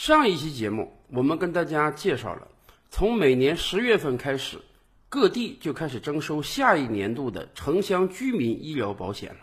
上一期节目，我们跟大家介绍了，从每年十月份开始，各地就开始征收下一年度的城乡居民医疗保险了。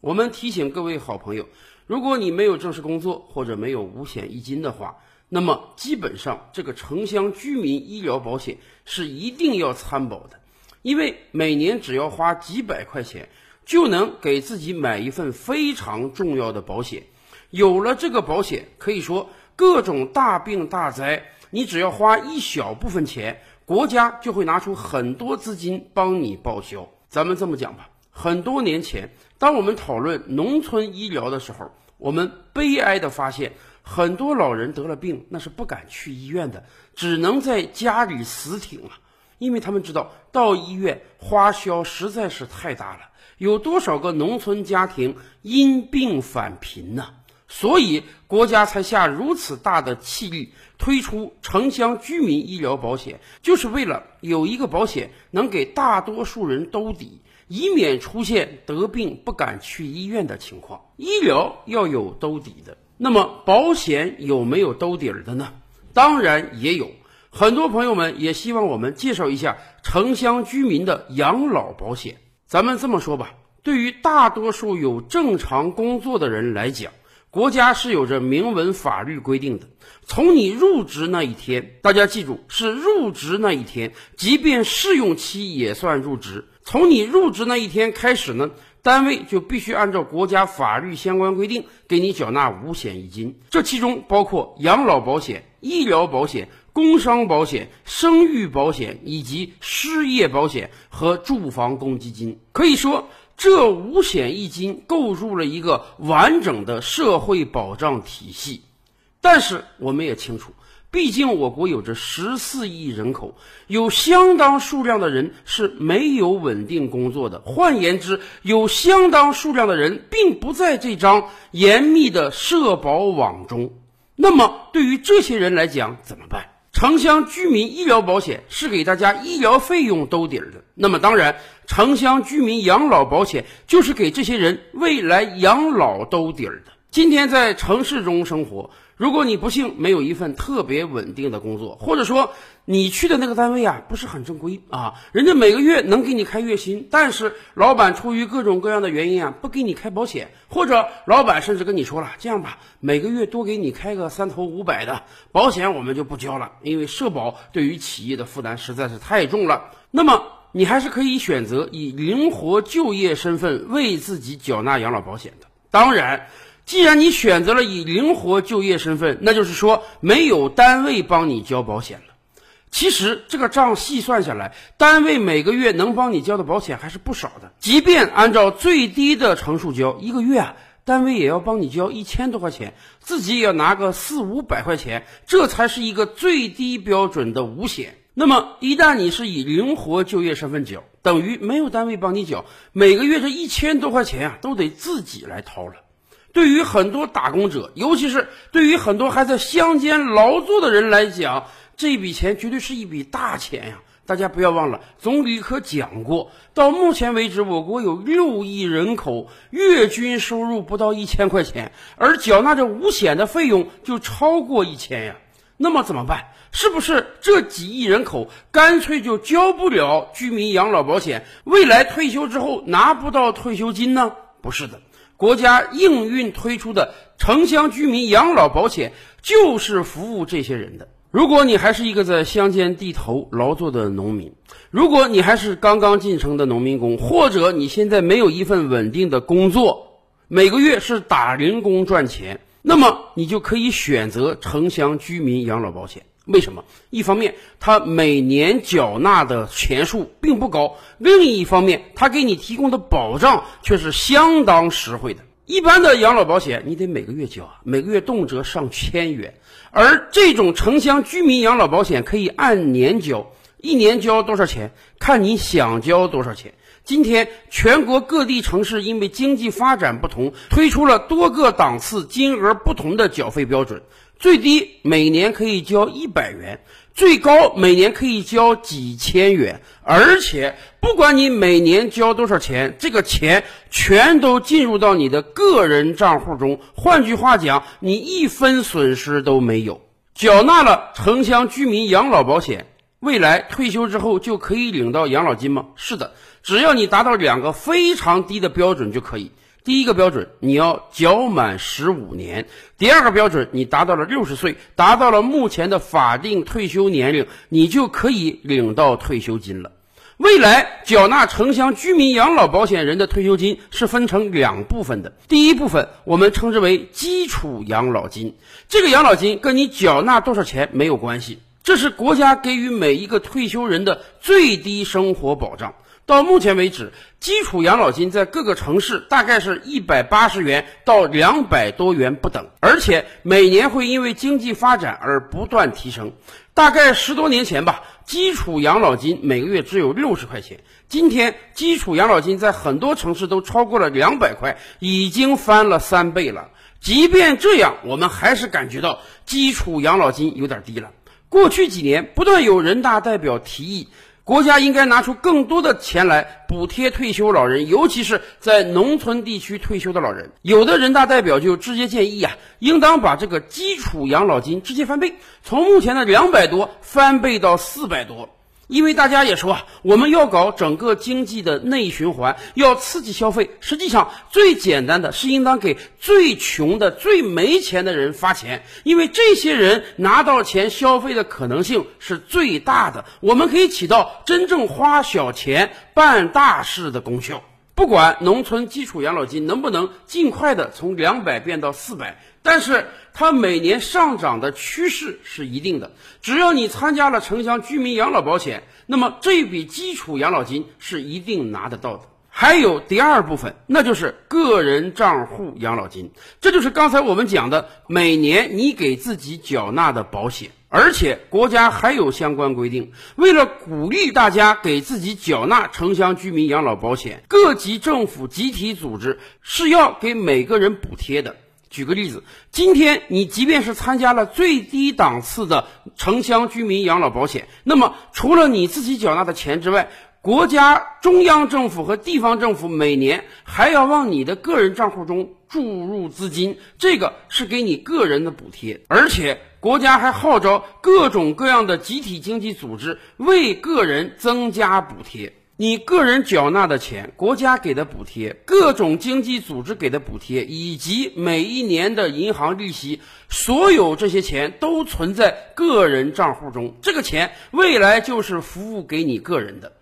我们提醒各位好朋友，如果你没有正式工作或者没有五险一金的话，那么基本上这个城乡居民医疗保险是一定要参保的，因为每年只要花几百块钱，就能给自己买一份非常重要的保险。有了这个保险，可以说。各种大病大灾，你只要花一小部分钱，国家就会拿出很多资金帮你报销。咱们这么讲吧，很多年前，当我们讨论农村医疗的时候，我们悲哀的发现，很多老人得了病，那是不敢去医院的，只能在家里死挺啊，因为他们知道到医院花销实在是太大了。有多少个农村家庭因病返贫呢？所以国家才下如此大的气力推出城乡居民医疗保险，就是为了有一个保险能给大多数人兜底，以免出现得病不敢去医院的情况。医疗要有兜底的，那么保险有没有兜底儿的呢？当然也有。很多朋友们也希望我们介绍一下城乡居民的养老保险。咱们这么说吧，对于大多数有正常工作的人来讲。国家是有着明文法律规定的，从你入职那一天，大家记住是入职那一天，即便试用期也算入职。从你入职那一天开始呢，单位就必须按照国家法律相关规定给你缴纳五险一金，这其中包括养老保险、医疗保险、工伤保险、生育保险以及失业保险和住房公积金。可以说。这五险一金构筑了一个完整的社会保障体系，但是我们也清楚，毕竟我国有着十四亿人口，有相当数量的人是没有稳定工作的。换言之，有相当数量的人并不在这张严密的社保网中。那么，对于这些人来讲，怎么办？城乡居民医疗保险是给大家医疗费用兜底儿的，那么当然，城乡居民养老保险就是给这些人未来养老兜底儿的。今天在城市中生活。如果你不幸没有一份特别稳定的工作，或者说你去的那个单位啊不是很正规啊，人家每个月能给你开月薪，但是老板出于各种各样的原因啊不给你开保险，或者老板甚至跟你说了这样吧，每个月多给你开个三头五百的保险，我们就不交了，因为社保对于企业的负担实在是太重了。那么你还是可以选择以灵活就业身份为自己缴纳养老保险的，当然。既然你选择了以灵活就业身份，那就是说没有单位帮你交保险了。其实这个账细算下来，单位每个月能帮你交的保险还是不少的。即便按照最低的乘数交，一个月啊，单位也要帮你交一千多块钱，自己也要拿个四五百块钱，这才是一个最低标准的五险。那么一旦你是以灵活就业身份缴，等于没有单位帮你缴，每个月这一千多块钱啊，都得自己来掏了。对于很多打工者，尤其是对于很多还在乡间劳作的人来讲，这笔钱绝对是一笔大钱呀！大家不要忘了，总理可讲过，到目前为止，我国有六亿人口，月均收入不到一千块钱，而缴纳这五险的费用就超过一千呀。那么怎么办？是不是这几亿人口干脆就交不了居民养老保险，未来退休之后拿不到退休金呢？不是的。国家应运推出的城乡居民养老保险，就是服务这些人的。如果你还是一个在乡间地头劳作的农民，如果你还是刚刚进城的农民工，或者你现在没有一份稳定的工作，每个月是打零工赚钱，那么你就可以选择城乡居民养老保险。为什么？一方面，它每年缴纳的钱数并不高；另一方面，它给你提供的保障却是相当实惠的。一般的养老保险，你得每个月交啊，每个月动辄上千元；而这种城乡居民养老保险可以按年交，一年交多少钱，看你想交多少钱。今天，全国各地城市因为经济发展不同，推出了多个档次、金额不同的缴费标准。最低每年可以交一百元，最高每年可以交几千元，而且不管你每年交多少钱，这个钱全都进入到你的个人账户中。换句话讲，你一分损失都没有。缴纳了城乡居民养老保险，未来退休之后就可以领到养老金吗？是的，只要你达到两个非常低的标准就可以。第一个标准，你要缴满十五年；第二个标准，你达到了六十岁，达到了目前的法定退休年龄，你就可以领到退休金了。未来缴纳城乡居民养老保险人的退休金是分成两部分的。第一部分我们称之为基础养老金，这个养老金跟你缴纳多少钱没有关系，这是国家给予每一个退休人的最低生活保障。到目前为止，基础养老金在各个城市大概是一百八十元到两百多元不等，而且每年会因为经济发展而不断提升。大概十多年前吧。基础养老金每个月只有六十块钱，今天基础养老金在很多城市都超过了两百块，已经翻了三倍了。即便这样，我们还是感觉到基础养老金有点低了。过去几年，不断有人大代表提议。国家应该拿出更多的钱来补贴退休老人，尤其是在农村地区退休的老人。有的人大代表就直接建议呀，应当把这个基础养老金直接翻倍，从目前的两百多翻倍到四百多。因为大家也说，我们要搞整个经济的内循环，要刺激消费。实际上，最简单的是应当给最穷的、最没钱的人发钱，因为这些人拿到钱消费的可能性是最大的。我们可以起到真正花小钱办大事的功效。不管农村基础养老金能不能尽快的从两百变到四百。但是它每年上涨的趋势是一定的，只要你参加了城乡居民养老保险，那么这笔基础养老金是一定拿得到的。还有第二部分，那就是个人账户养老金，这就是刚才我们讲的每年你给自己缴纳的保险，而且国家还有相关规定，为了鼓励大家给自己缴纳城乡居民养老保险，各级政府集体组织是要给每个人补贴的。举个例子，今天你即便是参加了最低档次的城乡居民养老保险，那么除了你自己缴纳的钱之外，国家中央政府和地方政府每年还要往你的个人账户中注入资金，这个是给你个人的补贴，而且国家还号召各种各样的集体经济组织为个人增加补贴。你个人缴纳的钱，国家给的补贴，各种经济组织给的补贴，以及每一年的银行利息，所有这些钱都存在个人账户中。这个钱未来就是服务给你个人的。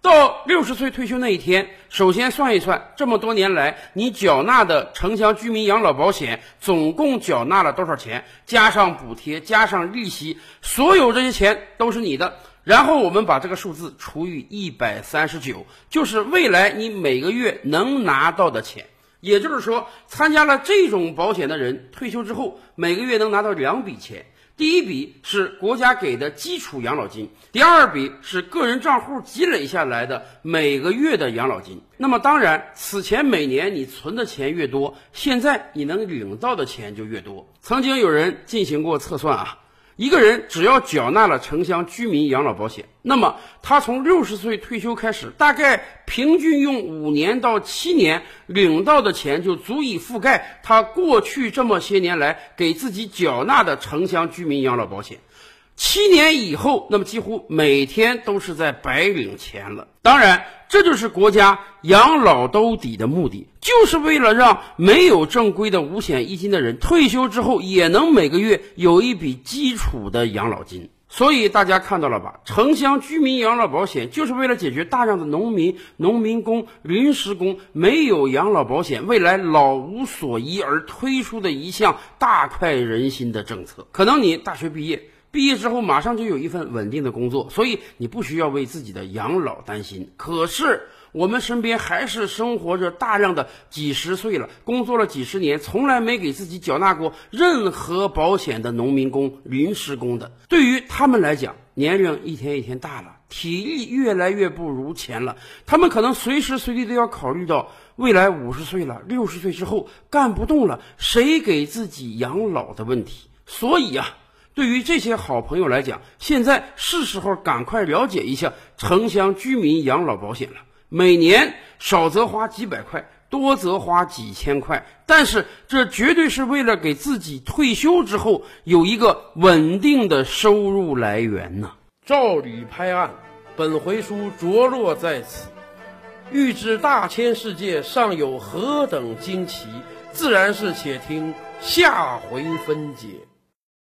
到六十岁退休那一天，首先算一算，这么多年来你缴纳的城乡居民养老保险总共缴纳了多少钱？加上补贴，加上利息，所有这些钱都是你的。然后我们把这个数字除以一百三十九，就是未来你每个月能拿到的钱。也就是说，参加了这种保险的人，退休之后每个月能拿到两笔钱。第一笔是国家给的基础养老金，第二笔是个人账户积累下来的每个月的养老金。那么当然，此前每年你存的钱越多，现在你能领到的钱就越多。曾经有人进行过测算啊。一个人只要缴纳了城乡居民养老保险，那么他从六十岁退休开始，大概平均用五年到七年领到的钱，就足以覆盖他过去这么些年来给自己缴纳的城乡居民养老保险。七年以后，那么几乎每天都是在白领钱了。当然，这就是国家养老兜底的目的，就是为了让没有正规的五险一金的人退休之后也能每个月有一笔基础的养老金。所以大家看到了吧？城乡居民养老保险就是为了解决大量的农民、农民工、临时工没有养老保险，未来老无所依而推出的一项大快人心的政策。可能你大学毕业。毕业之后马上就有一份稳定的工作，所以你不需要为自己的养老担心。可是我们身边还是生活着大量的几十岁了、工作了几十年，从来没给自己缴纳过任何保险的农民工、临时工的。对于他们来讲，年龄一天一天大了，体力越来越不如前了，他们可能随时随地都要考虑到未来五十岁了、六十岁之后干不动了，谁给自己养老的问题。所以啊。对于这些好朋友来讲，现在是时候赶快了解一下城乡居民养老保险了。每年少则花几百块，多则花几千块，但是这绝对是为了给自己退休之后有一个稳定的收入来源呢。照吕拍案，本回书着落在此。欲知大千世界尚有何等惊奇，自然是且听下回分解。